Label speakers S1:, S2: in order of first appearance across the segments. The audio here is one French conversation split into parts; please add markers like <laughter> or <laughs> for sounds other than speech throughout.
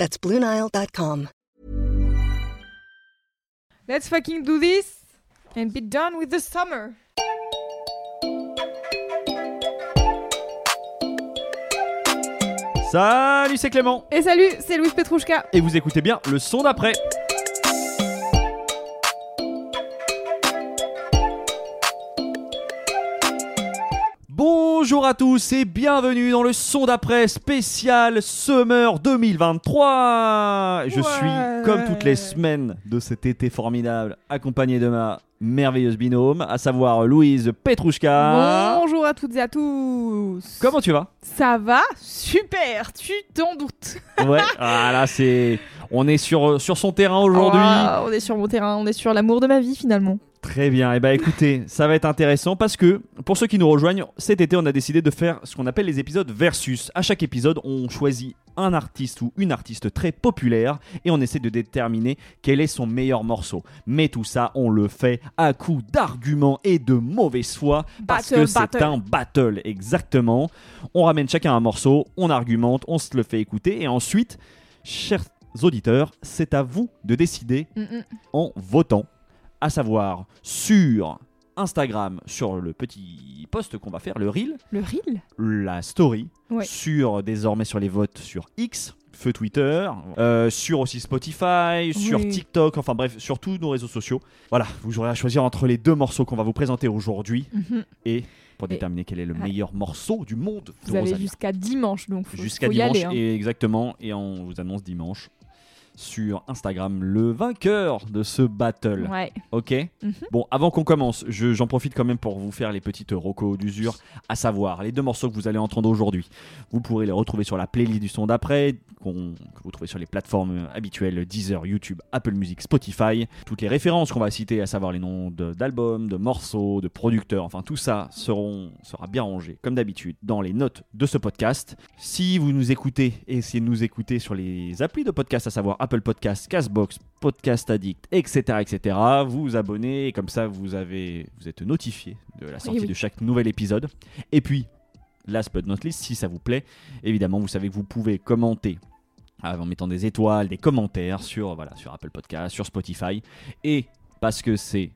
S1: That's BlueNile.com.
S2: Let's fucking do this and be done with the summer.
S3: Salut, c'est Clément.
S2: Et salut, c'est Louise Petrouchka.
S3: Et vous écoutez bien le son d'après. Bonjour à tous et bienvenue dans le son d'après spécial Summer 2023. Je
S2: Ouais.
S3: suis, comme toutes les semaines de cet été formidable, accompagné de ma merveilleuse binôme, à savoir Louise Petrouchka.
S2: Bonjour à toutes et à tous.
S3: Comment tu vas?
S2: Ça va? Super, tu t'en doutes.
S3: Ouais, <laughs> ah là c'est... On est sur, sur son terrain aujourd'hui.
S2: Ah, on est sur mon terrain, on est sur l'amour de ma vie finalement.
S3: Très bien. Et bah écoutez, ça va être intéressant parce que pour ceux qui nous rejoignent, cet été on a décidé de faire ce qu'on appelle les épisodes versus. À chaque épisode, on choisit un artiste ou une artiste très populaire et on essaie de déterminer quel est son meilleur morceau. Mais tout ça, on le fait à coup d'arguments et de mauvaise foi parce
S2: Battle,
S3: que c'est un battle exactement. On ramène chacun un morceau, on argumente, on se le fait écouter et ensuite, chers auditeurs, c'est à vous de décider
S2: Mm, mm.
S3: en votant, à savoir sur Instagram, sur le petit post qu'on va faire, le reel,
S2: Le reel
S3: la story,
S2: Ouais.
S3: sur désormais sur les votes sur X, feu Twitter, euh, sur aussi Spotify, sur. TikTok, enfin bref, sur tous nos réseaux sociaux. Voilà, vous aurez à choisir entre les deux morceaux qu'on va vous présenter aujourd'hui
S2: Mhm.
S3: et pour
S2: Et-
S3: déterminer quel est le
S2: Ouais.
S3: meilleur morceau du monde de
S2: Vous avez jusqu'à dimanche donc
S3: Jusqu'à
S2: y
S3: dimanche,
S2: aller. hein.
S3: et exactement, et on vous annonce dimanche sur Instagram le vainqueur de ce battle.
S2: Ouais.
S3: Ok
S2: Mhm.
S3: Bon, avant qu'on commence, je- j'en profite quand même pour vous faire les petites rocos d'usure, à savoir les deux morceaux que vous allez entendre aujourd'hui. Vous pourrez les retrouver sur la playlist du son d'après, que vous trouvez sur les plateformes habituelles Deezer, YouTube, Apple Music, Spotify. Toutes les références qu'on va citer, à savoir les noms de- d'albums, de, morceaux, de producteurs, enfin tout ça seront, sera bien rangé, comme d'habitude, dans les notes de ce podcast. Si vous nous écoutez, essayez de nous écouter sur les applis de podcast, à savoir Apple Podcast, Castbox, Podcast Addict, etc., etc. Vous vous abonnez et comme ça vous avez, vous êtes notifié de la sortie
S2: oui.
S3: de chaque nouvel épisode. Et puis, last but not least, si ça vous plaît, évidemment, vous savez que vous pouvez commenter euh, en mettant des étoiles, des commentaires sur, voilà, sur Apple Podcast, sur Spotify. Et parce que c'est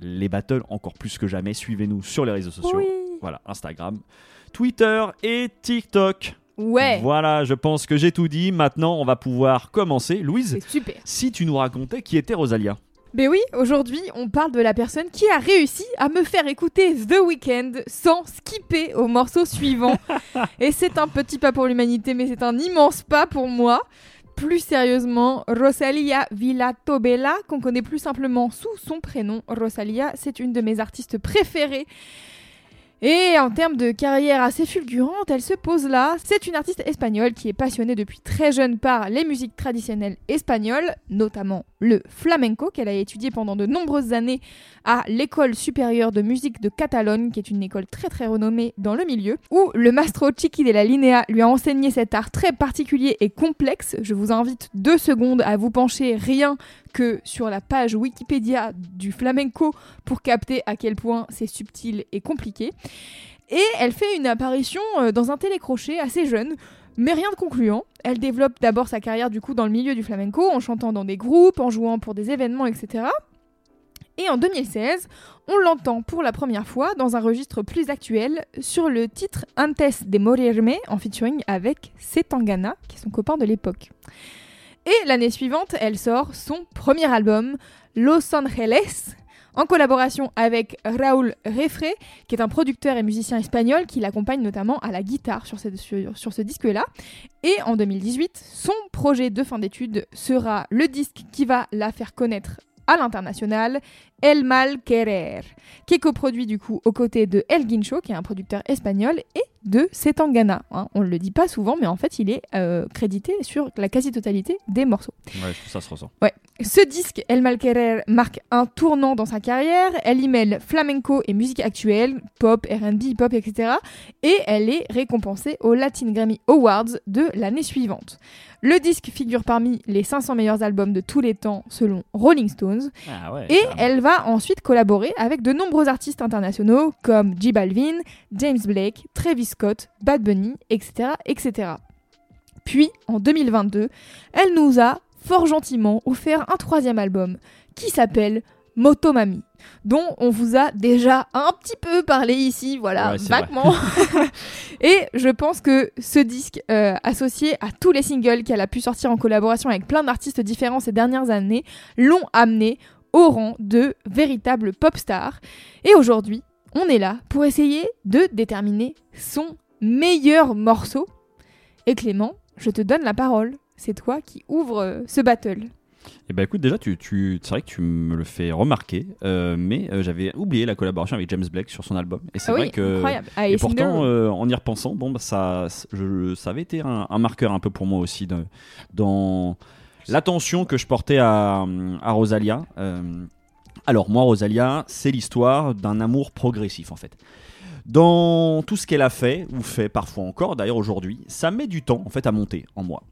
S3: les battles, encore plus que jamais, suivez-nous sur les réseaux sociaux.
S2: Oui.
S3: Voilà, Instagram, Twitter et TikTok.
S2: Ouais.
S3: Voilà, je pense que j'ai tout dit. Maintenant, on va pouvoir commencer. Louise,
S2: super.
S3: si tu nous racontais qui était Rosalia.
S2: Mais oui, aujourd'hui, on parle de la personne qui a réussi à me faire écouter The Weeknd sans skipper au morceau suivant. <laughs> Et c'est un petit pas pour l'humanité, mais c'est un immense pas pour moi. Plus sérieusement, Rosalia Villatobella, qu'on connaît plus simplement sous son prénom Rosalia, c'est une de mes artistes préférées. Et en termes de carrière assez fulgurante, elle se pose là. C'est une artiste espagnole qui est passionnée depuis très jeune par les musiques traditionnelles espagnoles, notamment le flamenco, qu'elle a étudié pendant de nombreuses années à l'école supérieure de musique de Catalogne, qui est une école très très renommée dans le milieu, où le mastro Chiqui de la Linea lui a enseigné cet art très particulier et complexe. Je vous invite deux secondes à vous pencher rien que sur la page Wikipédia du flamenco pour capter à quel point c'est subtil et compliqué. Et elle fait une apparition euh, dans un télécrochet assez jeune, mais rien de concluant. Elle développe d'abord sa carrière du coup dans le milieu du flamenco, en chantant dans des groupes, en jouant pour des événements, etc. Et en 2016, on l'entend pour la première fois dans un registre plus actuel sur le titre Antes de Morirme en featuring avec Setangana, qui est son copain de l'époque. Et l'année suivante, elle sort son premier album, Los Angeles, en collaboration avec Raúl Refre, qui est un producteur et musicien espagnol qui l'accompagne notamment à la guitare sur ce, disque-là. Et en 2018, son projet de fin d'études sera le disque qui va la faire connaître à l'international, El Mal Querer, qui est coproduit du coup aux côtés de El Guincho, qui est un producteur espagnol, et de Setangana. Hein. On ne le dit pas souvent, mais en fait, il est euh, crédité sur la quasi-totalité des morceaux.
S3: Ouais, ça se ressent.
S2: Ouais. Ce disque, El Malquerer, marque un tournant dans sa carrière. Elle y mêle flamenco et musique actuelle, pop, RB, hip-hop, etc. Et elle est récompensée aux Latin Grammy Awards de l'année suivante. Le disque figure parmi les 500 meilleurs albums de tous les temps selon Rolling Stones.
S3: Ah ouais,
S2: Et elle va ensuite collaborer avec de nombreux artistes internationaux comme J Balvin, James Blake, Travis Scott, Bad Bunny, etc., etc. Puis, en 2022, elle nous a fort gentiment offert un troisième album qui s'appelle Motomami, dont on vous a déjà un petit peu parlé ici, voilà,
S3: Ouais,
S2: vaguement. <laughs> Et je pense que ce disque, euh, associé à tous les singles qu'elle a pu sortir en collaboration avec plein d'artistes différents ces dernières années, l'ont amené au rang de véritable pop star. Et aujourd'hui, on est là pour essayer de déterminer son meilleur morceau. Et Clément, je te donne la parole. C'est toi qui ouvre euh, ce battle.
S3: Eh ben écoute, déjà, tu, tu, c'est vrai que tu me le fais remarquer, euh, mais euh, j'avais oublié la collaboration avec James Blake sur son album. Et c'est
S2: Ah
S3: vrai
S2: oui,
S3: que.
S2: incroyable. Ah,
S3: Et
S2: et
S3: pourtant, euh, en y repensant, bon, bah, ça, je, ça avait été un, un marqueur un peu pour moi aussi de- dans l'attention que je portais à, à Rosalia. Alors, moi, Rosalia, c'est l'histoire d'un amour progressif, en fait. Dans tout ce qu'elle a fait, ou fait parfois encore, d'ailleurs aujourd'hui, ça met du temps, en fait, à monter en moi.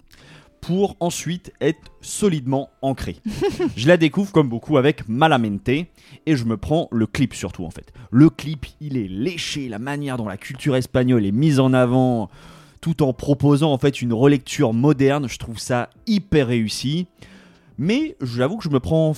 S3: Pour ensuite être solidement ancré. <laughs> je la découvre comme beaucoup avec Malamente et je me prends le clip surtout en fait. Le clip, il est léché, la manière dont la culture espagnole est mise en avant, tout en proposant en fait une relecture moderne, je trouve ça hyper réussi. Mais j'avoue que je me prends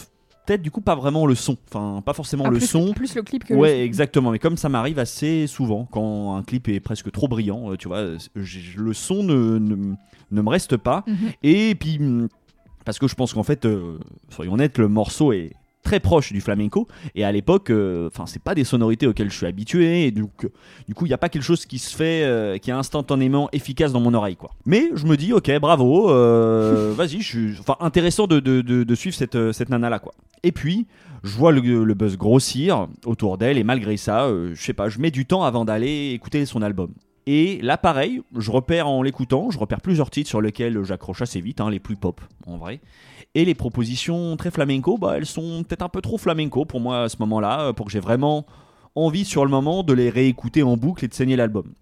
S3: peut-être du coup pas vraiment le son, enfin pas forcément
S2: ah,
S3: le
S2: plus,
S3: son.
S2: Plus le clip que le
S3: Ouais,
S2: son.
S3: exactement. Mais comme ça m'arrive assez souvent, quand un clip est presque trop brillant, euh, tu vois, le son ne, ne, ne me reste pas.
S2: Mhm.
S3: Et puis, hum, parce que je pense qu'en fait, euh, soyons honnêtes, le morceau est très proche du flamenco. Et à l'époque euh, enfin c'est pas des sonorités auxquelles je suis habitué. Et donc euh, du coup il y a pas quelque chose qui se fait euh, qui est instantanément efficace dans mon oreille quoi. Mais je me dis ok bravo euh, <laughs> vas-y je suis enfin intéressant de, de, de- de suivre cette, euh, cette nana là quoi. Et puis je vois le, le buzz grossir autour d'elle. Et malgré ça euh, je sais pas je mets du temps avant d'aller écouter son album et là, pareil, je repère en l'écoutant, je repère plusieurs titres sur lesquels j'accroche assez vite, hein, les plus pop en vrai. Et les propositions très flamenco, bah, elles sont peut-être un peu trop flamenco pour moi à ce moment-là, euh, pour que j'ai vraiment envie sur le moment de les réécouter en boucle et de saigner l'album.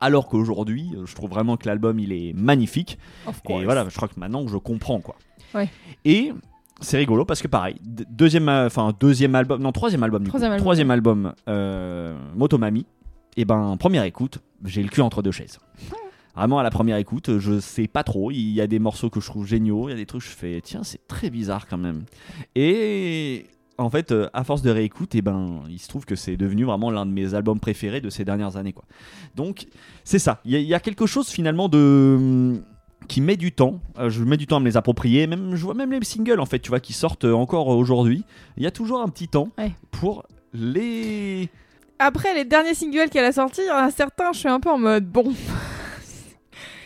S3: Alors qu'aujourd'hui, euh, je trouve vraiment que l'album il est magnifique. Et voilà, je crois que maintenant je comprends quoi.
S2: Ouais.
S3: Et c'est rigolo parce que pareil, de- deuxième, euh, enfin deuxième album, non troisième album, du coup.
S2: Troisième album,
S3: troisième album, euh, Motomami. Et ben première écoute, j'ai le cul entre deux chaises. Vraiment à la première écoute, je sais pas trop. Il y a des morceaux que je trouve géniaux, il y a des trucs que je fais tiens c'est très bizarre quand même. Et en fait, euh, à force de réécoute, et ben il se trouve que c'est devenu vraiment l'un de mes albums préférés de ces dernières années quoi. Donc c'est ça. Il y, a- il y a quelque chose finalement de qui met du temps. Euh, je mets du temps à me les approprier. Même je vois même les singles en fait, tu vois, qui sortent euh, encore aujourd'hui. Il y a toujours un petit temps
S2: Ouais.
S3: pour les.
S2: Après les derniers singles qu'elle a sortis, il y en a certains, je suis un peu en mode bon.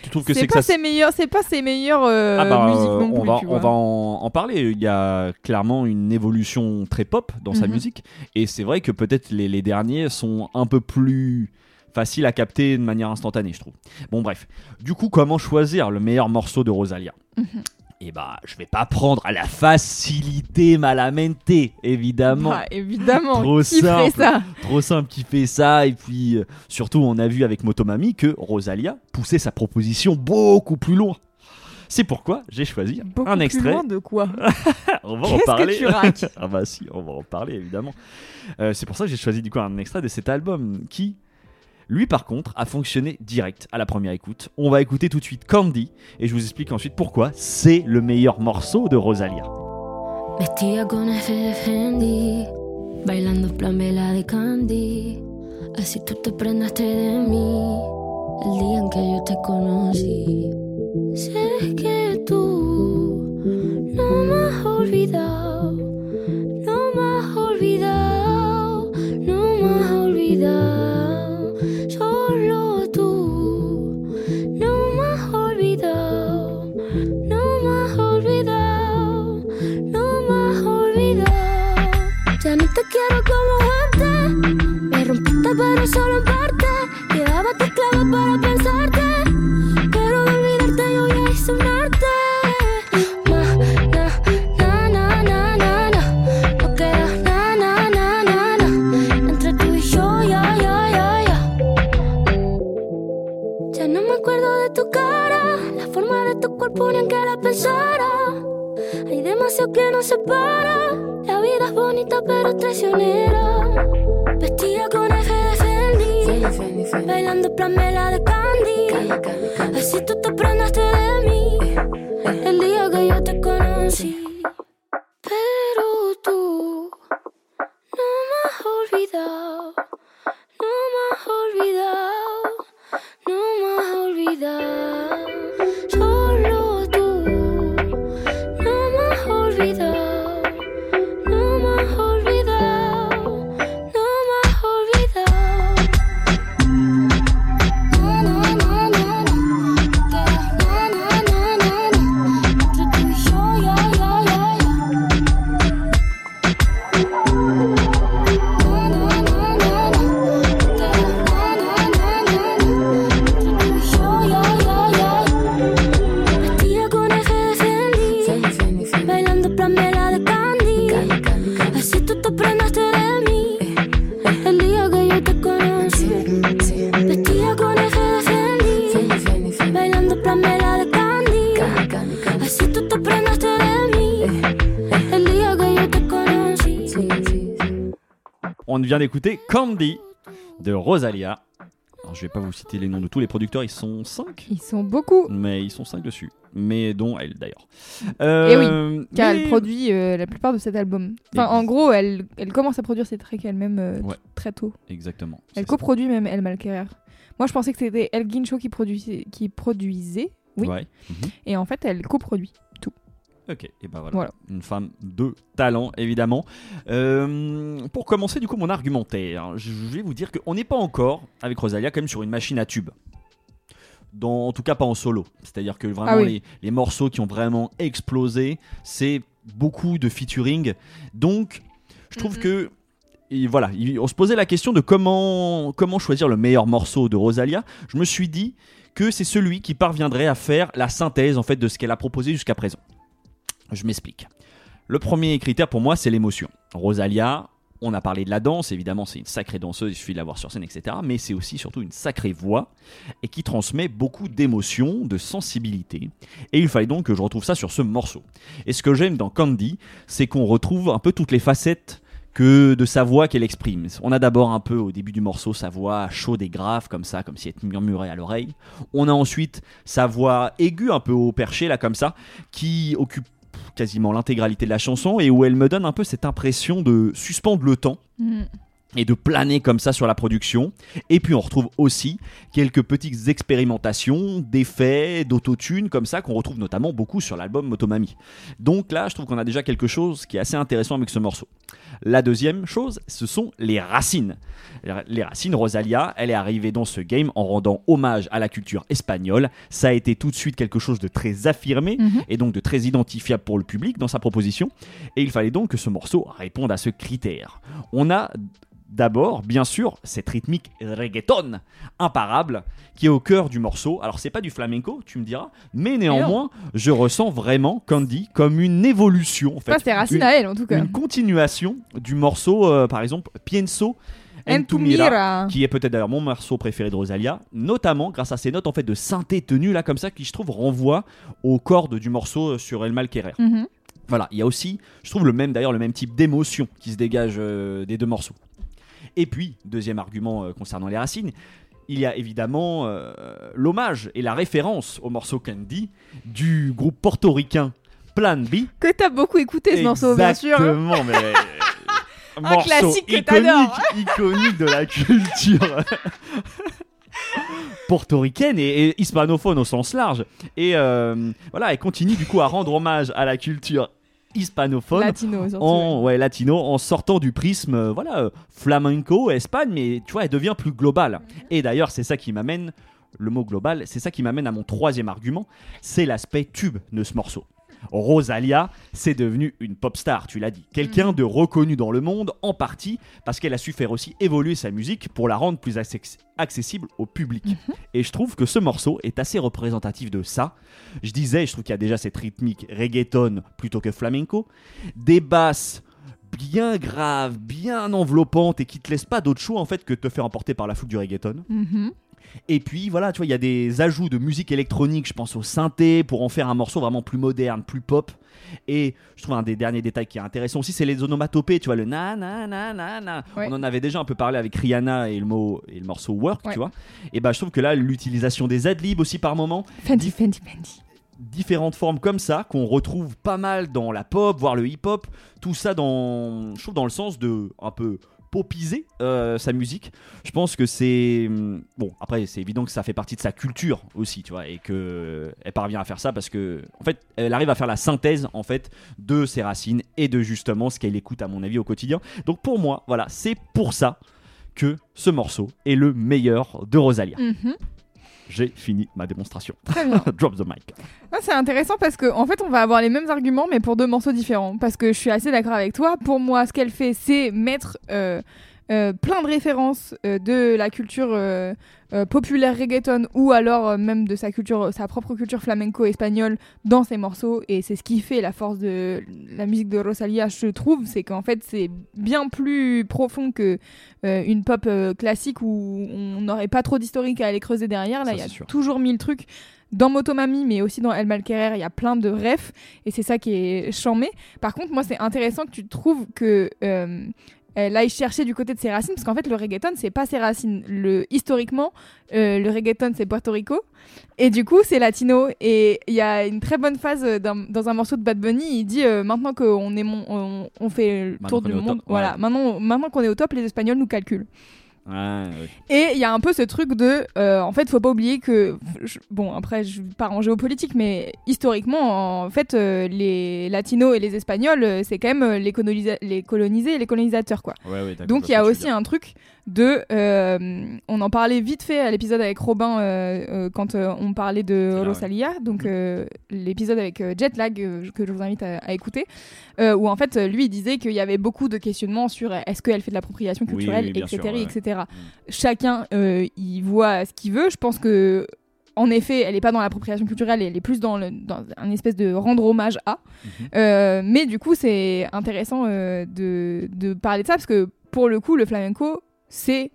S3: Tu trouves que
S2: C'est
S3: que
S2: pas ses meilleurs, c'est pas ses meilleures euh,
S3: Ah bah,
S2: musiques
S3: euh,
S2: non
S3: on
S2: plus.
S3: va,
S2: tu
S3: on
S2: vois.
S3: va en, en parler. Il y a clairement une évolution très pop dans sa
S2: Mhm.
S3: musique. Et c'est vrai que peut-être les, les derniers sont un peu plus faciles à capter de manière instantanée, je trouve. Bon, bref. Du coup, comment choisir le meilleur morceau de Rosalia?
S2: Mhm.
S3: Et bah, je vais pas prendre à la facilité Malamente, évidemment.
S2: Ah, évidemment,
S3: Trop
S2: qui
S3: simple.
S2: ça
S3: Trop simple qui fait ça. Et puis, euh, surtout, on a vu avec Motomami que Rosalia poussait sa proposition beaucoup plus loin. C'est pourquoi j'ai choisi
S2: Beaucoup
S3: un
S2: plus
S3: extrait.
S2: loin de quoi <laughs>
S3: On va en
S2: Qu'est-ce que
S3: parler.
S2: tu <laughs>
S3: ah bah si, on va en parler évidemment. Euh, c'est pour ça que j'ai choisi du coup un extrait de cet album qui, lui par contre, a fonctionné direct à la première écoute. On va écouter tout de suite Candy et je vous explique ensuite pourquoi c'est le meilleur morceau de Rosalia.
S4: Bailando plamela de Candy. Así tú te prendaste de mí el día
S3: d'écouter Candy de Rosalia. Alors, je vais pas vous citer les noms de tous les producteurs, ils sont 5
S2: Ils sont beaucoup.
S3: mais ils sont 5 dessus. Mais dont elle d'ailleurs.
S2: Eh oui,
S3: Euh,
S2: Car
S3: mais-
S2: elle produit euh, la plupart de cet album. Enfin, en gros, elle, elle commence à produire ses tracks elle-même euh,
S3: Ouais.
S2: très tôt.
S3: Exactement.
S2: Elle coproduit même El Malquerer. Moi, je pensais que c'était El Guincho qui produisait, qui produisait,
S3: ça.
S2: oui.
S3: Ouais. Mhm.
S2: et en fait, elle coproduit.
S3: Ok, et ben voilà.
S2: Voilà.
S3: Une femme de talent, évidemment. Euh, pour commencer, du coup, mon argumentaire, je vais vous dire qu'on n'est pas encore, avec Rosalia, quand même sur une machine à tube. Dans, en tout cas, pas en solo. C'est-à-dire que vraiment,
S2: Ah oui.
S3: les, les morceaux qui ont vraiment explosé, c'est beaucoup de featuring. Donc, je trouve
S2: Mhm.
S3: que. et voilà, il- on se posait la question de comment, comment choisir le meilleur morceau de Rosalia. Je me suis dit que c'est celui qui parviendrait à faire la synthèse en fait de ce qu'elle a proposé jusqu'à présent. Je m'explique. Le premier critère pour moi, c'est l'émotion. Rosalia, on a parlé de la danse, évidemment, c'est une sacrée danseuse, il suffit de la voir sur scène, etc. Mais c'est aussi surtout une sacrée voix et qui transmet beaucoup d'émotion, de sensibilité. Et il fallait donc que je retrouve ça sur ce morceau. Et ce que j'aime dans Candy, c'est qu'on retrouve un peu toutes les facettes que de sa voix qu'elle exprime. On a d'abord un peu au début du morceau sa voix chaude et grave comme ça, comme si elle murmurait à l'oreille. On a ensuite sa voix aiguë un peu au perché là comme ça, qui occupe quasiment l'intégralité de la chanson et où elle me donne un peu cette impression de suspendre le temps
S2: Mhm.
S3: Et de planer comme ça sur la production. Et puis on retrouve aussi quelques petites expérimentations d'effets, d'autotune comme ça qu'on retrouve notamment beaucoup sur l'album Motomami. Donc là, je trouve qu'on a déjà quelque chose qui est assez intéressant avec ce morceau. La deuxième chose, ce sont les racines. Les racines, Rosalia, elle est arrivée dans ce game en rendant hommage à la culture espagnole. Ça a été tout de suite quelque chose de très affirmé
S2: Mhm.
S3: et donc de très identifiable pour le public dans sa proposition. Et il fallait donc que ce morceau réponde à ce critère. On a d'abord, bien sûr, cette rythmique reggaeton imparable qui est au cœur du morceau. Alors, c'est pas du flamenco, tu me diras, mais néanmoins, je ressens vraiment Candy comme une évolution, en fait.
S2: Enfin, c'est racine
S3: une,
S2: à elle, en tout cas.
S3: une continuation du morceau, euh, par exemple, Pienso en tu mira,
S2: Mira.
S3: qui est peut-être d'ailleurs mon morceau préféré de Rosalia, notamment grâce à ces notes en fait de synthé tenues là comme ça qui je trouve renvoient aux cordes du morceau euh, sur El Malquerer.
S2: Mhm.
S3: Voilà, il y a aussi, je trouve le même d'ailleurs le même type d'émotion qui se dégage euh, des deux morceaux. Et puis, deuxième argument euh, concernant les racines, il y a évidemment euh, l'hommage et la référence au morceau Candy du groupe portoricain Plan B.
S2: Que t'as beaucoup écouté ce morceau, bien sûr. hein.
S3: Exactement, mais <laughs>
S2: Un
S3: morceau
S2: classique que
S3: iconique,
S2: t'adores.
S3: iconique de la culture <laughs> portoricaine et, et hispanophone au sens large. Et euh, voilà, elle continue du coup à rendre hommage à la culture hispanophone.
S2: Latino, surtout.
S3: en ouais, latino en sortant du prisme euh, voilà euh, flamenco Espagne mais tu vois elle devient plus globale et d'ailleurs c'est ça qui m'amène le mot global c'est ça qui m'amène à mon troisième argument c'est l'aspect tube de ce morceau Rosalia, c'est devenu une pop star, tu l'as dit. Quelqu'un de reconnu dans le monde, en partie parce qu'elle a su faire aussi évoluer sa musique pour la rendre plus acce- accessible au public. Et je trouve que ce morceau est assez représentatif de ça. Je disais, je trouve qu'il y a déjà cette rythmique reggaeton plutôt que flamenco, des basses bien graves, bien enveloppantes et qui te laissent pas d'autre choix en fait que de te faire emporter par la foule du reggaeton.
S2: Mhm.
S3: Et puis voilà, tu vois, il y a des ajouts de musique électronique, je pense au synthé, pour en faire un morceau vraiment plus moderne, plus pop. Et je trouve un des derniers détails qui est intéressant aussi, c'est les onomatopées, tu vois, le na na na na na.
S2: Ouais.
S3: On en avait déjà un peu parlé avec Rihanna et le, mot, et le morceau Work,
S2: Ouais.
S3: tu vois. Et bah je trouve que là, l'utilisation des adlibs aussi par moment,
S2: Fendi, Fendi, Fendi.
S3: Différentes formes comme ça qu'on retrouve pas mal dans la pop, voire le hip-hop, tout ça dans, je trouve dans le sens de un peu popiser euh, sa musique. Je pense que c'est hum, bon. Après, c'est évident que ça fait partie de sa culture aussi, tu vois, et que elle parvient à faire ça parce que en fait, elle arrive à faire la synthèse en fait de ses racines et de justement ce qu'elle écoute à mon avis au quotidien. Donc pour moi, voilà, c'est pour ça que ce morceau est le meilleur de Rosalia.
S2: Mhm.
S3: J'ai fini ma démonstration.
S2: Très bien. <laughs>
S3: Drop the mic.
S2: Ah, c'est intéressant parce que en fait on va avoir les mêmes arguments mais pour deux morceaux différents. Parce que je suis assez d'accord avec toi. Pour moi, ce qu'elle fait, c'est mettre euh, euh, plein de références euh, de la culture euh, populaire reggaeton ou alors même de sa culture, sa propre culture flamenco espagnole dans ses morceaux. Et c'est ce qui fait la force de la musique de Rosalia, je trouve, c'est qu'en fait c'est bien plus profond que une pop classique où on n'aurait pas trop d'historique à aller creuser derrière. Là, il y a
S3: sûr.
S2: toujours mille trucs dans Motomami, mais aussi dans El Malquerer, il y a plein de refs, et c'est ça qui est charmé. Par contre, moi, c'est intéressant que tu trouves que elle aille chercher du côté de ses racines, parce qu'en fait, le reggaeton, c'est pas ses racines. Le, historiquement, euh, le reggaeton, c'est Puerto Rico, et du coup, c'est latino. Et il y a une très bonne phase euh, dans, dans un morceau de Bad Bunny, il dit euh, maintenant qu'on est mon- on, on fait le
S3: Maintenant
S2: tour du monde, voilà,
S3: ouais.
S2: maintenant, maintenant qu'on est au top, les Espagnols nous calculent.
S3: Ouais.
S2: Et il y a un peu ce truc de, euh, en fait, faut pas oublier que, je- bon, après, je pars en géopolitique, mais historiquement, en fait, euh, les latinos et les espagnols, euh, c'est quand même les, colonisa- les colonisés et les colonisateurs, quoi.
S3: Ouais,
S2: Donc il y a aussi un truc de, euh, on en parlait vite fait à l'épisode avec Robin euh, euh, quand on parlait de
S3: ouais.
S2: Rosalia, donc euh, l'épisode avec Jetlag que je vous invite à, à écouter, où en fait lui il disait qu'il y avait beaucoup de questionnements sur est-ce qu'elle fait de l'appropriation culturelle,
S3: oui,
S2: etc.,
S3: sûr, ouais.
S2: etc. Chacun euh, il voit ce qu'il veut. Je pense que en effet, elle n'est pas dans l'appropriation culturelle, elle est plus dans, le, dans un espèce de rendre hommage à.
S3: Mhm.
S2: Euh, mais du coup, c'est intéressant euh, de, de parler de ça parce que pour le coup, le flamenco, c'est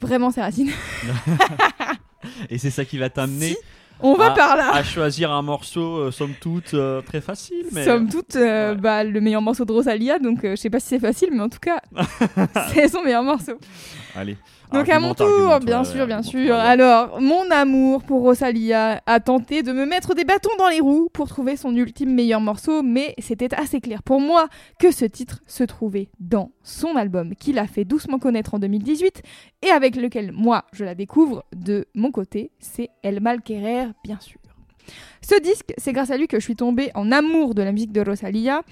S2: vraiment ses racines. <laughs> <laughs>
S3: Et c'est ça qui va t'amener
S2: Si, On va
S3: Ah,
S2: par là.
S3: à choisir un morceau, euh, somme toute, euh, très facile. Mais...
S2: Somme toute, euh,
S3: Ouais.
S2: bah, le meilleur morceau de Rosalia, donc je sais pas si c'est facile, mais en tout cas, <laughs> c'est son meilleur morceau.
S3: Allez.
S2: Donc à mon tour, bien sûr, bien sûr. Alors, mon amour pour Rosalia a tenté de me mettre des bâtons dans les roues pour trouver son ultime meilleur morceau, mais c'était assez clair pour moi que ce titre se trouvait dans son album qu'il a fait doucement connaître en 2018 et avec lequel moi je la découvre de mon côté, c'est El Malquerer, bien sûr. Ce disque, c'est grâce à lui que je suis tombée en amour de la musique de Rosalia.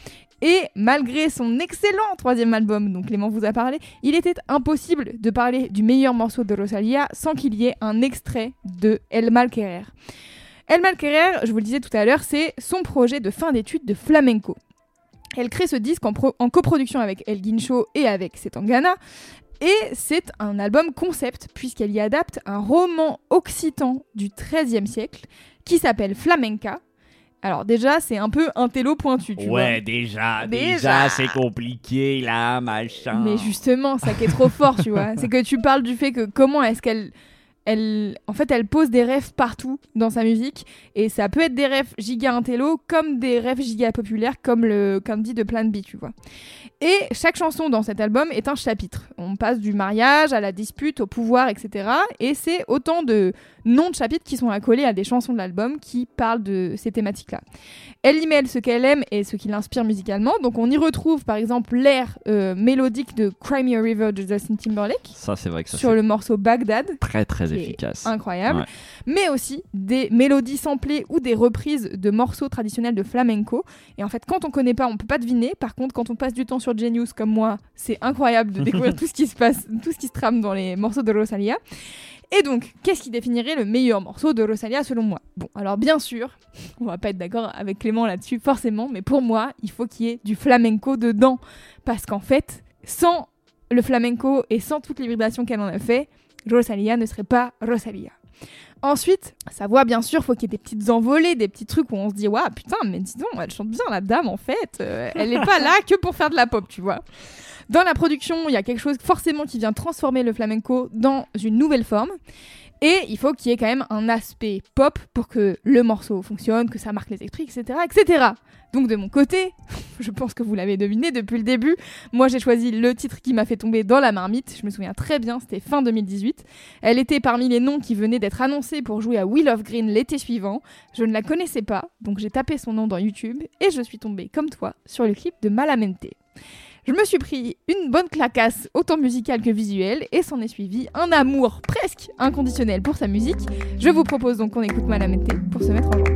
S2: Et malgré son excellent troisième album, dont Clément vous a parlé, il était impossible de parler du meilleur morceau de Rosalia sans qu'il y ait un extrait de El Malquerer. El Malquerer, je vous le disais tout à l'heure, c'est son projet de fin d'études de flamenco. Elle crée ce disque en, en coproduction avec El Guincho et avec Setangana. Et c'est un album concept, puisqu'elle y adapte un roman occitan du XIIIe siècle qui s'appelle Flamenca. Alors déjà, c'est un peu un télo pointu, tu vois.
S3: Ouais, déjà,
S2: Déjà.
S3: déjà, c'est compliqué là, machin.
S2: Mais justement, ça qui est trop fort, tu vois. <laughs> C'est que tu parles du fait que comment est-ce qu'elle. Elle, en fait, elle pose des rêves partout dans sa musique. Et ça peut être des rêves giga intello, comme des rêves giga populaires, comme le Candy de Plan B, tu vois. Et chaque chanson dans cet album est un chapitre. On passe du mariage à la dispute, au pouvoir, etc. Et c'est autant de noms de chapitres qui sont accolés à des chansons de l'album qui parlent de ces thématiques-là. Elle y mêle ce qu'elle aime et ce qui l'inspire musicalement. Donc on y retrouve par exemple l'air euh, mélodique de Cry Me a River de Justin Timberlake
S3: Ça, c'est vrai que ça,
S2: sur le morceau Bagdad,
S3: très, très
S2: qui est
S3: efficace.
S2: incroyable,
S3: Ouais.
S2: mais aussi des mélodies samplées ou des reprises de morceaux traditionnels de flamenco. Et en fait, quand on connaît pas, on peut pas deviner. Par contre, quand on passe du temps sur Genius comme moi, c'est incroyable de découvrir <laughs> tout ce qui se passe, tout ce qui se trame dans les morceaux de Rosalia. Et donc, qu'est-ce qui définirait le meilleur morceau de Rosalia selon moi? Bon, alors bien sûr, on va pas être d'accord avec Clément là-dessus, forcément, mais pour moi, il faut qu'il y ait du flamenco dedans. Parce qu'en fait, sans le flamenco et sans toutes les vibrations qu'elle en a fait, Rosalia ne serait pas Rosalia. Ensuite, sa voix, bien sûr, faut qu'il y ait des petites envolées, des petits trucs où on se dit, waouh, putain, mais dis donc, elle chante bien la dame en fait. Euh, elle n'est pas là que pour faire de la pop, tu vois. Dans la production, il y a quelque chose forcément qui vient transformer le flamenco dans une nouvelle forme. Et il faut qu'il y ait quand même un aspect pop pour que le morceau fonctionne, que ça marque les esprits, etc. etc. Donc de mon côté, <laughs> je pense que vous l'avez deviné depuis le début, moi j'ai choisi le titre qui m'a fait tomber dans la marmite, je me souviens très bien, c'était fin 2018. Elle était parmi les noms qui venaient d'être annoncés pour jouer à Wheel of Green l'été suivant. Je ne la connaissais pas, donc j'ai tapé son nom dans YouTube et je suis tombée comme toi sur le clip de Malamente. Je me suis pris une bonne clacasse, autant musicale que visuelle, et s'en est suivi un amour presque inconditionnel pour sa musique. Je vous propose donc qu'on écoute Malamente pour se mettre en jambe.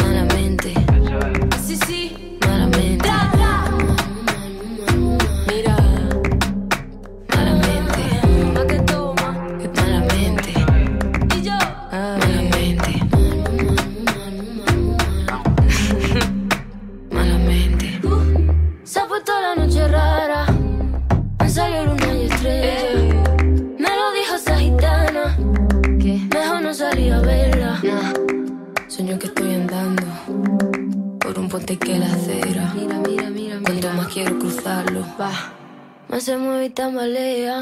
S4: Se mueve y tambalea.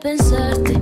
S4: Pensarte.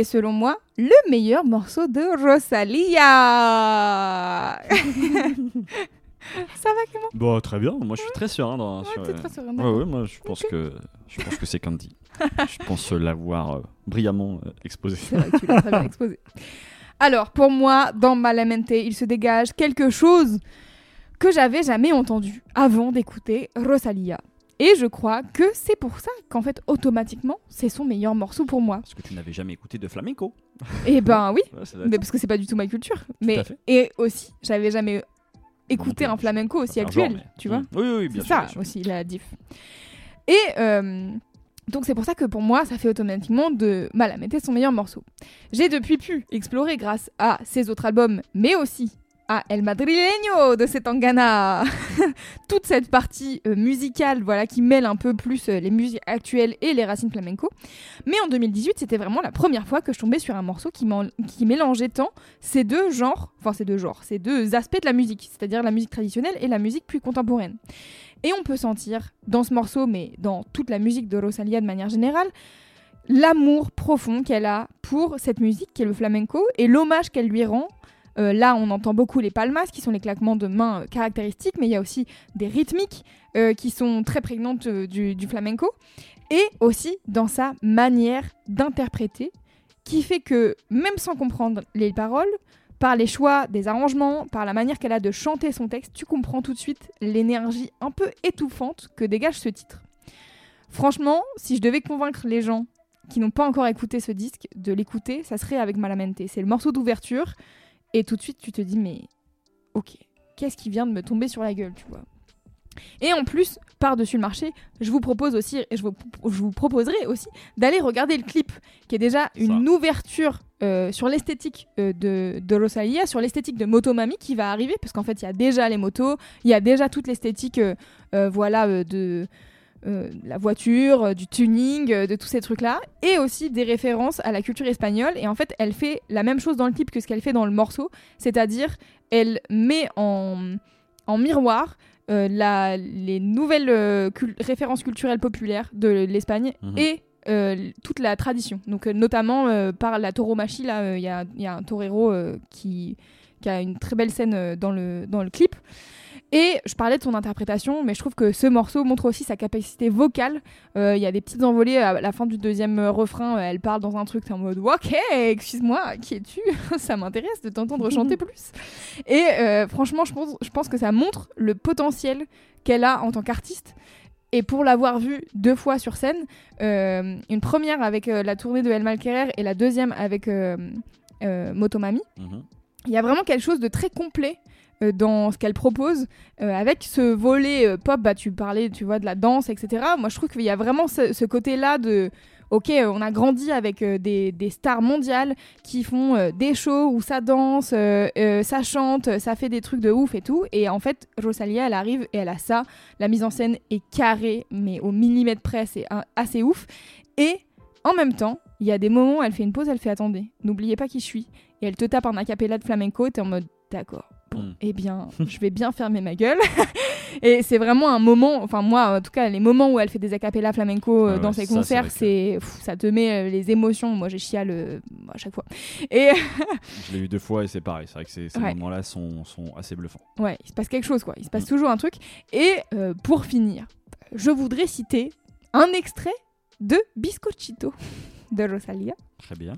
S2: Est selon moi le meilleur morceau de Rosalia. <laughs> Ça va Clément?
S3: Bon, très bien. Moi, je suis très serein dans.
S2: Ouais,
S3: sur,
S2: t'es
S3: euh,
S2: très serein,
S3: ouais,
S2: d'accord.
S3: ouais, moi, je pense que je pense que c'est Candy. <laughs> je pense l'avoir euh, brillamment euh, exposé.
S2: C'est vrai que tu l'as très bien exposé. Alors, pour moi, dans Malamente, il se dégage quelque chose que j'avais jamais entendu avant d'écouter Rosalia. Et je crois que c'est pour ça qu'en fait, automatiquement, c'est son meilleur morceau pour moi.
S3: Parce que tu n'avais jamais écouté de flamenco.
S2: Et ben oui, <laughs>
S3: Ouais,
S2: mais parce que c'est pas du tout ma culture. Mais et aussi, j'avais jamais écouté un flamenco aussi actuel,
S3: genre, mais-
S2: tu vois.
S3: Mm. Oui, oui, bien
S2: C'est
S3: sûr.
S2: ça
S3: bien sûr.
S2: aussi la diff. Et euh, donc c'est pour ça que pour moi, ça fait automatiquement de Malamete son meilleur morceau. J'ai depuis pu explorer grâce à ses autres albums, mais aussi à El Madrileño de Setangana, <laughs> toute cette partie euh, musicale, voilà, qui mêle un peu plus euh, les musiques actuelles et les racines flamenco. Mais en 2018, c'était vraiment la première fois que je tombais sur un morceau qui, qui mélangeait tant ces deux genres, enfin ces deux genres, ces deux aspects de la musique, c'est-à-dire la musique traditionnelle et la musique plus contemporaine. Et on peut sentir dans ce morceau, mais dans toute la musique de Rosalia de manière générale, l'amour profond qu'elle a pour cette musique qui est le flamenco et l'hommage qu'elle lui rend. Euh, là, on entend beaucoup les palmas, qui sont les claquements de mains euh, caractéristiques, mais il y a aussi des rythmiques euh, qui sont très prégnantes du, du flamenco. Et aussi dans sa manière d'interpréter, qui fait que, même sans comprendre les paroles, par les choix des arrangements, par la manière qu'elle a de chanter son texte, tu comprends tout de suite l'énergie un peu étouffante que dégage ce titre. Franchement, si je devais convaincre les gens qui n'ont pas encore écouté ce disque de l'écouter, ça serait avec Malamente. C'est le morceau d'ouverture et tout de suite tu te dis mais ok, qu'est-ce qui vient de me tomber sur la gueule, tu vois? Et en plus, par-dessus le marché, je vous propose aussi, je vous, je vous proposerai aussi d'aller regarder le clip, qui est déjà une ouverture euh, sur l'esthétique euh, de, de Rosalia, sur l'esthétique de Motomami qui va arriver, parce qu'en fait, il y a déjà les motos, il y a déjà toute l'esthétique, euh, voilà, de la voiture, du tuning, de tous ces trucs-là, et aussi des références à la culture espagnole. Et en fait, elle fait la même chose dans le clip que ce qu'elle fait dans le morceau, c'est-à-dire elle met en, en miroir euh, la, les nouvelles euh, références culturelles populaires de l'Espagne mhm. et euh, toute la tradition. Donc, notamment par la tauromachie, là, il y a, y, a un torero qui, qui, a une très belle scène dans, le, dans le clip. Et je parlais de son interprétation, mais je trouve que ce morceau montre aussi sa capacité vocale. Euh, il y a des petites envolées à la fin du deuxième euh, refrain. Euh, elle parle dans un truc, t'es en mode Ok, excuse-moi, qui es-tu? <laughs> Ça m'intéresse de t'entendre <laughs> chanter plus. Et franchement, je pense, je pense que ça montre le potentiel qu'elle a en tant qu'artiste. Et pour l'avoir vue deux fois sur scène, une première avec la tournée de El Malquerer et la deuxième avec Motomami, mhm. il y a vraiment quelque chose de très complet euh, dans ce qu'elle propose, euh, avec ce volet euh, pop, bah, tu parlais, tu vois, de la danse, etc. Moi, je trouve qu'il y a vraiment ce, côté-là de, ok, on a grandi avec des, stars mondiales qui font des shows où ça danse, ça chante, ça fait des trucs de ouf et tout. Et en fait, Rosalia, elle arrive et elle a ça. La mise en scène est carrée, mais au millimètre près, c'est assez ouf. Et en même temps, il y a des moments où elle fait une pause, elle fait attendez, n'oubliez pas qui je suis. Et elle te tape un acapella de flamenco, t'es en mode d'accord mm. eh bien, je vais bien fermer ma gueule. <laughs> et c'est vraiment un moment, enfin moi, en tout cas, les moments où elle fait des acapella flamenco euh, dans ses concerts, c'est ça te met euh, les émotions. Moi, j'ai chiale euh, à chaque fois. Et <laughs>
S3: je l'ai eu deux fois et c'est pareil. C'est vrai que ces, moments-là sont, sont, assez bluffants.
S2: Ouais, il se passe quelque chose, quoi. Il se passe mm. toujours un truc. Et pour finir, je voudrais citer un extrait de Biscochito de Rosalia.
S3: Très bien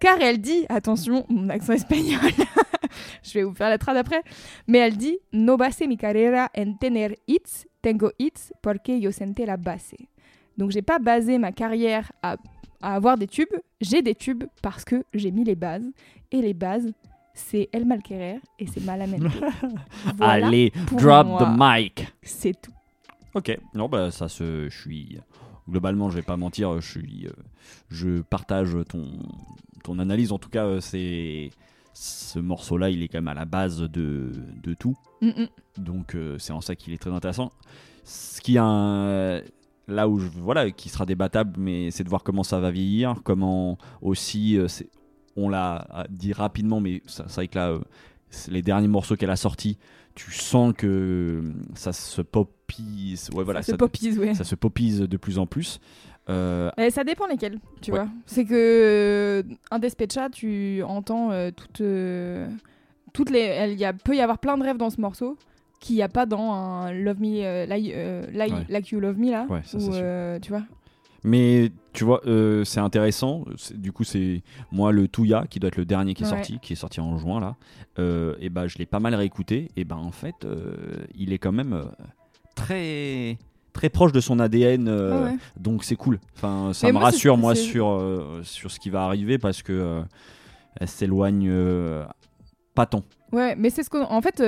S2: car elle dit, attention, mon accent espagnol, <laughs> <laughs> je vais vous faire la trad après, mais elle dit No base mi carrera en tener hits, tengo hits porque yo sente la base. Donc j'ai pas basé ma carrière à, avoir des tubes, j'ai des tubes parce que j'ai mis les bases et les bases c'est El Malquerer et c'est Malamente. <laughs>
S3: Allez, drop the mic.
S2: C'est tout.
S3: Ok, non bah ça se, je suis globalement, je vais pas mentir, je suis, euh, je partage ton ton analyse. En tout cas, euh, c'est ce morceau-là, il est quand même à la base de, de tout. Mm, mm. Donc euh, c'est en ça qu'il est très intéressant. Ce qui a là où je, voilà, qui sera débattable, mais c'est de voir comment ça va vieillir, comment aussi, euh, on l'a dit rapidement, mais c'est vrai que là, les derniers morceaux qu'elle a sortis, tu sens que ça se popise, ouais, voilà,
S2: ça, se popise, ouais.
S3: ça se popise de plus en plus.
S2: Euh, ça dépend lesquels, tu vois. C'est que euh, un Despecha, tu entends euh, toutes, toutes les. Il y a, peut y avoir plein de rêves dans ce morceau qu'il n'y a pas dans un Love Me like, like, You Love Me là. tu vois.
S3: Mais tu vois, c'est intéressant. Du coup, c'est moi le Touya qui doit être le dernier qui est sorti, qui est sorti en juin là. et ben, je l'ai pas mal réécouté. Et ben, en fait, il est quand même très très proche de son ADN, euh, donc c'est cool. Enfin, ça me rassure moi sur euh, sur ce qui va arriver parce que euh, elle s'éloigne pas tant.
S2: Ouais, mais c'est ce qu'on en fait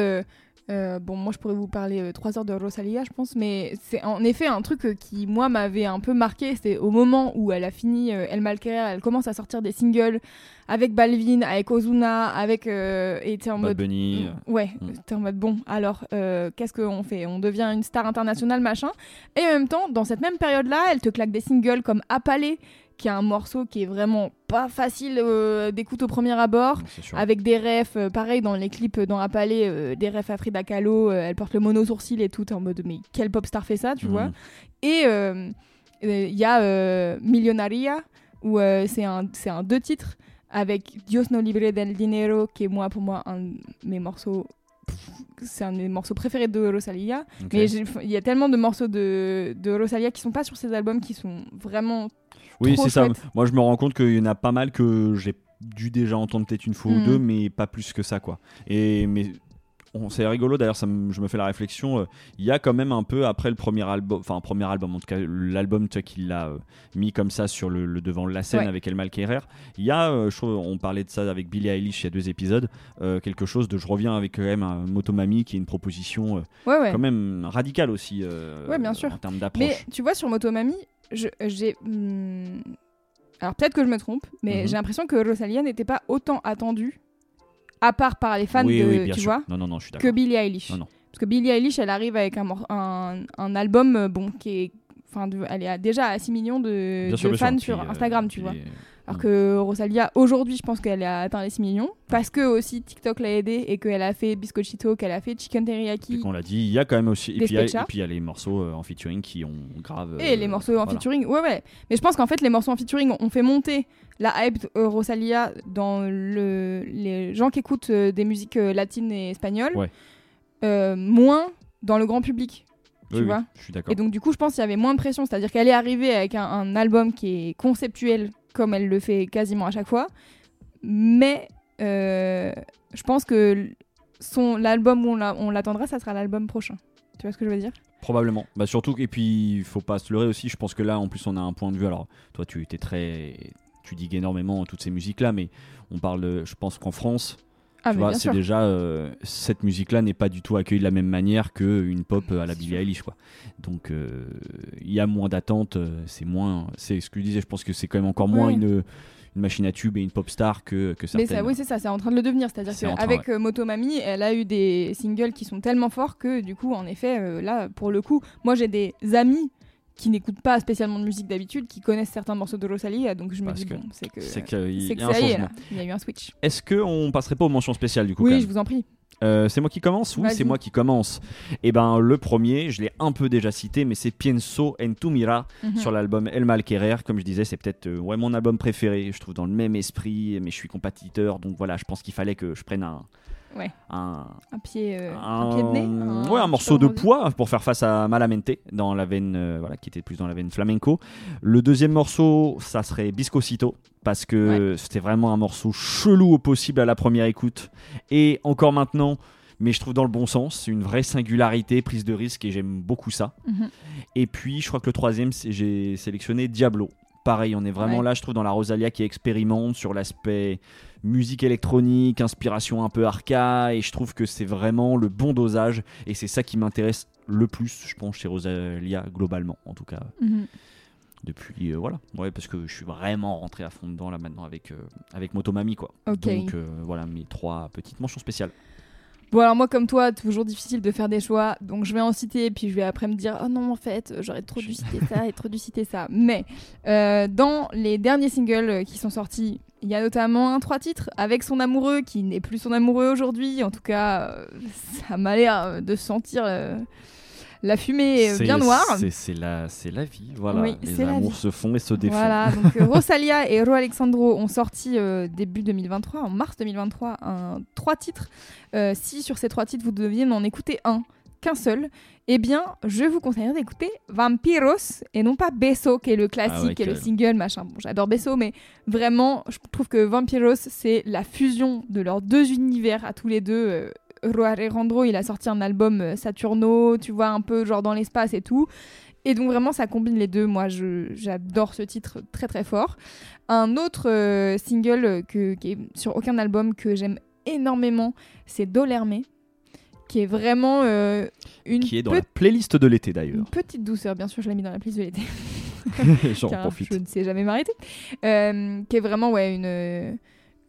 S2: euh, bon, moi je pourrais vous parler 3 euh, heures de Rosalia, je pense, mais c'est en effet un truc euh, qui, moi, m'avait un peu marqué. C'était au moment où elle a fini El Malquerer, elle commence à sortir des singles avec Balvin, avec Ozuna, avec. et était en mode.
S3: Bunny.
S2: Mm, ouais, mm. en mode bon, alors qu'est-ce qu'on fait? On devient une star internationale, machin. Et en même temps, dans cette même période-là, elle te claque des singles comme Appalé, qui est un morceau qui est vraiment pas facile euh, d'écoute au premier abord, avec des refs, euh, pareil dans les clips dans la palais, euh, des refs à Frida Kahlo, elle porte le mono sourcil et tout, en mode mais quel pop star fait ça, tu vois mhm. Et il y a Millionaria, où c'est un, un deux titres, avec Dios no libre del dinero, qui est moi pour moi un de mes morceaux c'est un des morceaux préférés de Rosalia. Mais il y a tellement de morceaux de, de Rosalia qui sont pas sur ces albums qui sont vraiment
S3: oui, c'est ça. Moi, je me rends compte qu'il y en a pas mal que j'ai dû déjà entendre peut-être une fois ou mm. deux, mais pas plus que ça, quoi. Et mais c'est rigolo d'ailleurs, je me fais la réflexion. euh, Il y a quand même un peu après le premier album, enfin premier album en tout cas, l'album qu'il a euh, mis comme ça sur le, le devant de la scène
S2: Ouais.
S3: avec El Malquerer. Il y a, euh, je trouve, on parlait de ça avec Billie Eilish il y a deux épisodes, quelque chose de je reviens avec quand même un Motomami qui est une proposition
S2: Ouais, ouais.
S3: quand même radicale aussi
S2: Ouais, bien sûr.
S3: en termes
S2: Mais
S3: d'approche.
S2: tu vois, sur Motomami, j'ai. hmm, Alors peut-être que je me trompe, mais
S3: Mhm.
S2: j'ai l'impression que Rosalia n'était pas autant attendue, à part par les fans
S3: oui,
S2: de.
S3: oui,
S2: tu
S3: sûr.
S2: vois
S3: non, non, non, je suis
S2: que. Billie Eilish.
S3: Non, non.
S2: Parce que Billie Eilish, elle arrive avec un, un, un album, euh, bon, qui est. Enfin, elle est déjà à 6 millions de,
S3: sûr.
S2: fans sur
S3: euh,
S2: Instagram, tu
S3: puis
S2: vois. Alors
S3: Mm.
S2: que Rosalia, aujourd'hui, je pense qu'elle a atteint les 6 millions. Parce que aussi TikTok l'a aidé et qu'elle a fait Biscochito, qu'elle a fait Chicken Teriyaki.
S3: qu'on l'a dit, il y a quand même aussi. Et puis, il y a- et
S2: sketchs
S3: puis il y a les morceaux euh, en featuring qui ont grave.
S2: Et
S3: euh,
S2: les morceaux en
S3: voilà.
S2: featuring, ouais, ouais. Mais je pense qu'en fait, les morceaux en featuring ont fait monter la hype de euh, Rosalia dans le... les gens qui écoutent euh, des musiques euh, latines et espagnoles,
S3: Ouais.
S2: euh, moins dans le grand public. Tu
S3: Oui, oui,
S2: vois
S3: je suis d'accord.
S2: Et donc, du coup, je pense qu'il y avait moins de pression. C'est-à-dire qu'elle est arrivée avec un, un album qui est conceptuel, comme elle le fait quasiment à chaque fois. Mais euh, je pense que son l'album où on la- on l'attendra, ça sera l'album prochain. Tu vois ce que je veux dire?
S3: Probablement. Bah surtout et puis il faut pas se leurrer aussi. Je pense que là en plus on a un point de vue. Alors toi tu étais très, tu digues énormément toutes ces musiques là, mais on parle. Je pense qu'en France,
S2: Ah,
S3: tu
S2: mais
S3: vois,
S2: bien
S3: c'est déjà euh, cette musique là n'est pas du tout accueillie de la même manière que une pop euh, à la Billie. Eilish quoi. Donc euh, il y a moins d'attente. euh, C'est moins. C'est ce que je disais. Je pense que c'est quand même encore moins une une machine à tube et une pop star que que
S2: Mais
S3: certaines.
S2: ça, oui, c'est ça, c'est en train de le devenir. C'est-à-dire qu'avec Motomami, elle a eu des singles qui sont tellement forts que, du coup, en effet, là, pour le coup, moi j'ai des amis qui n'écoutent pas spécialement de musique d'habitude, qui connaissent certains morceaux de Rosalie, donc je me
S3: Parce
S2: dis,
S3: que
S2: bon, c'est que.
S3: c'est y
S2: que
S3: a un
S2: ça y est,
S3: changement.
S2: là. Il y a eu un switch.
S3: Est-ce que on passerait pas aux mentions spéciales du coup
S2: Oui, je vous en prie.
S3: Euh, c'est moi qui commence Oui, c'est moi qui commence? Et ben le premier, je l'ai un peu déjà cité, mais c'est Pienso en tu mira
S2: Mhm.
S3: sur l'album El Malquerer. Comme je disais, c'est peut-être euh, ouais, mon album préféré. Je trouve dans le même esprit, mais je suis compatiteur, donc voilà, je pense qu'il fallait que je prenne un.
S2: Ouais.
S3: Un,
S2: Un pied, euh,
S3: un-
S2: un pied de nez
S3: ouais, un morceau de poids pour faire face à Malamente dans la veine, euh, voilà, qui était plus dans la veine flamenco. Le deuxième morceau, ça serait Biscosito parce que c'était vraiment un morceau chelou au possible à la première écoute et encore maintenant. Mais je trouve dans le bon sens, une vraie singularité, prise de risque et j'aime beaucoup ça.
S2: Mhm.
S3: Et puis, je crois que le troisième, c'est- j'ai sélectionné Diablo. Pareil, on est vraiment
S2: Ouais.
S3: là, je trouve, dans la Rosalia qui expérimente sur l'aspect musique électronique, inspiration un peu arca, et je trouve que c'est vraiment le bon dosage, et c'est ça qui m'intéresse le plus, je pense, chez Rosalia, globalement, en tout cas,
S2: Mhm.
S3: depuis, euh, voilà. Ouais, parce que je suis vraiment rentré à fond dedans, là, maintenant, avec, euh, avec Motomami, quoi. Donc, euh, voilà, mes trois petites mentions spéciales.
S2: Bon, alors moi, comme toi, toujours difficile de faire des choix, donc je vais en citer, puis je vais après me dire, oh non, en fait, j'aurais trop dû citer ça et trop dû citer ça. Mais euh, dans les derniers singles euh, qui sont sortis, il y a notamment un trois titres avec son amoureux qui n'est plus son amoureux aujourd'hui. En tout cas, euh, ça m'a l'air de sentir la fumée
S3: C'est-
S2: bien noire.
S3: C'est la, la vie, voilà.
S2: Oui,
S3: Les amours
S2: vie.
S3: se font et se défont.
S2: Voilà, <laughs> donc euh, Rosalia et Ro Alexandro ont sorti euh, début 2023, en mars 2023, un, trois titres. Euh, si sur ces trois titres vous deviez n'en écouter un, qu'un seul, eh bien, je vous conseillerais d'écouter Vampiros et non pas Beso, qui est le classique
S3: Ah ouais,
S2: et le single, machin. Bon, j'adore Beso, mais vraiment, je trouve que Vampiros, c'est la fusion de leurs deux univers à tous les deux. Euh, Alejandro, il a sorti un album euh, Saturno, tu vois, un peu genre dans l'espace et tout. Et donc vraiment, ça combine les deux. Moi, j'adore ce titre très très fort. Un autre euh, single que, qui est sur aucun album que j'aime énormément, c'est Dolerme, qui est vraiment euh, une,
S3: Qui est dans la playlist de l'été
S2: une
S3: d'ailleurs.
S2: petite douceur. Bien sûr, je l'ai mis dans la playlist de l'été. <laughs>
S3: J'en profite.
S2: Je ne sais jamais m'arrêter. Euh, qui est vraiment ouais, une,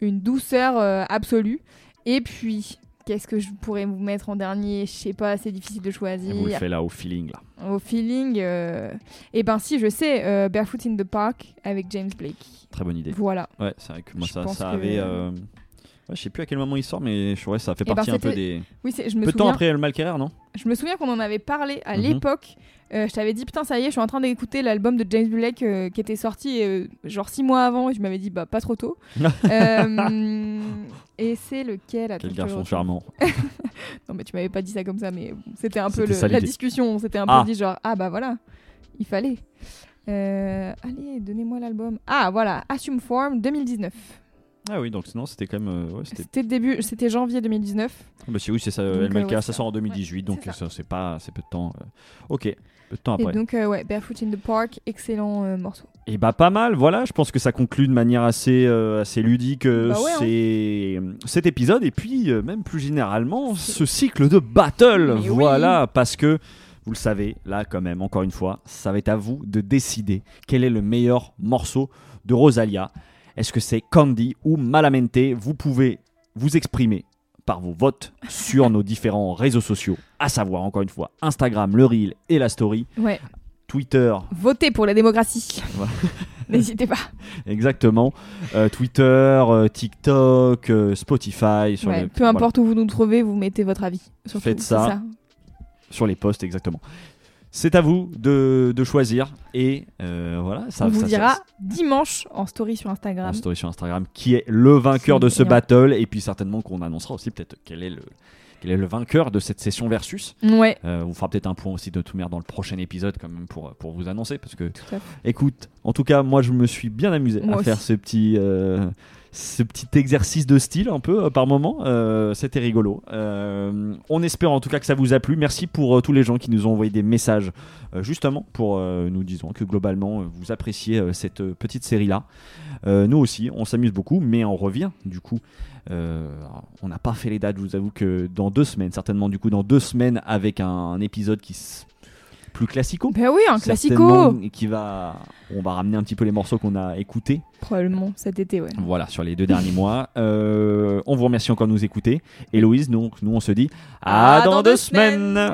S2: une douceur absolue. Et puis, qu'est-ce que je pourrais vous mettre en dernier? Je sais pas, c'est difficile de
S3: Et vous le
S2: choisir.
S3: faites là au feeling là.
S2: Au feeling, euh, eh ben si, je sais, euh, Barefoot in the Park avec James Blake.
S3: Très bonne idée.
S2: Voilà.
S3: Ouais, c'est vrai que moi
S2: Je
S3: ça, ça
S2: que-
S3: avait. euh, ouais, je sais plus à quel moment il sort, mais je- ouais, ça fait
S2: Eh ben,
S3: partie un peu des.
S2: Oui, c'est- je me
S3: Peu de temps
S2: souviens.
S3: après le Malquerer, non?
S2: Je me souviens qu'on en avait parlé à
S3: Mhm.
S2: l'époque. Euh, je t'avais dit putain ça y est, je suis en train d'écouter l'album de James Blake euh, qui était sorti euh, genre six mois avant et je m'avais dit bah pas trop tôt. <laughs> Et c'est lequel Attends,
S3: Quel garçon charmant. <laughs>
S2: Non mais tu m'avais pas dit ça comme ça, mais c'était un peu
S3: C'était
S2: le- la discussion. On s'était un
S3: Ah.
S2: peu dit genre ah bah voilà, il fallait. Euh, allez, donnez-moi l'album. Ah voilà, Assume Form 2019.
S3: Ah oui, donc sinon c'était quand même. euh, ouais, c'était-
S2: C'était début, c'était janvier 2019.
S3: bah, c'est- oui, c'est ça.
S2: Donc, euh, ouais,
S3: ça sort en 2018,
S2: ouais,
S3: donc
S2: c'est ça.
S3: ça, c'est pas, c'est peu de temps. Ok, peu de temps
S2: Et
S3: après.
S2: donc, euh, ouais, Barefoot in the Park, excellent euh, morceau.
S3: Et bah pas mal, voilà, je pense que ça conclut de manière assez, euh, assez ludique
S2: Bah ouais, hein.
S3: cet épisode et puis même plus généralement ce cycle de battle,
S2: Mais oui.
S3: voilà, parce que vous le savez, là quand même, encore une fois, ça va être à vous de décider quel est le meilleur morceau de Rosalia. Est-ce que c'est Candy ou Malamente? Vous pouvez vous exprimer par vos votes sur nos différents réseaux sociaux, à savoir encore une fois Instagram, le Reel et la Story,
S2: Ouais,
S3: Twitter,
S2: votez pour la démocratie.
S3: Voilà. <laughs>
S2: N'hésitez pas.
S3: Exactement. Euh, Twitter, euh, TikTok, euh, Spotify, sur,
S2: Ouais,
S3: les,
S2: peu
S3: voilà,
S2: importe où vous nous trouvez, vous mettez votre avis. Surtout,
S3: Faites ça. sur les posts, exactement. C'est à vous de, de choisir. Et euh, voilà, ça
S2: On vous
S3: ça-
S2: dira
S3: ça-
S2: dimanche en story sur Instagram.
S3: en story sur Instagram qui est le vainqueur de ce battle. Et puis certainement qu'on annoncera aussi peut-être quel est le quel est le vainqueur de cette session versus.
S2: Ouais,
S3: Euh, on fera peut-être un point aussi de tout dans le prochain épisode quand même pour, pour vous annoncer. Parce que
S2: tout à fait.
S3: Écoute, en tout cas, moi je me suis bien amusé
S2: Moi
S3: à faire ce petit, euh, ce petit exercice de style un peu euh, par moment. Euh, C'était rigolo. Euh, on espère en tout cas que ça vous a plu. Merci pour tous les gens qui nous ont envoyé des messages justement pour nous disant que globalement vous appréciez cette petite série là. nous aussi, on s'amuse beaucoup, mais on revient du coup. on n'a pas fait les dates, je vous avoue que dans deux semaines, certainement du coup dans deux semaines avec un, un épisode qui plus classico
S2: Ben oui, un classico.
S3: qui va on va ramener un petit peu les morceaux qu'on a écoutés
S2: Probablement cet été, ouais.
S3: voilà sur les deux derniers mois Euh, on vous remercie encore de nous écouter Héloïse nous, nous on se dit à, dans, deux, semaines.